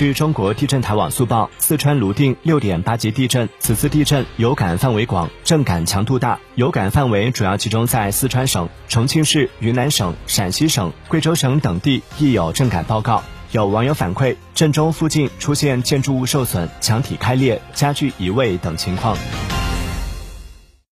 据中国地震台网速报四川泸定六点八级地震此次地震有感范围广震感强度大有感范围主要集中在四川省重庆市云南省陕西省贵州省等地亦有震感报告。有网友反馈震中附近出现建筑物受损墙体开裂家具移位等情况。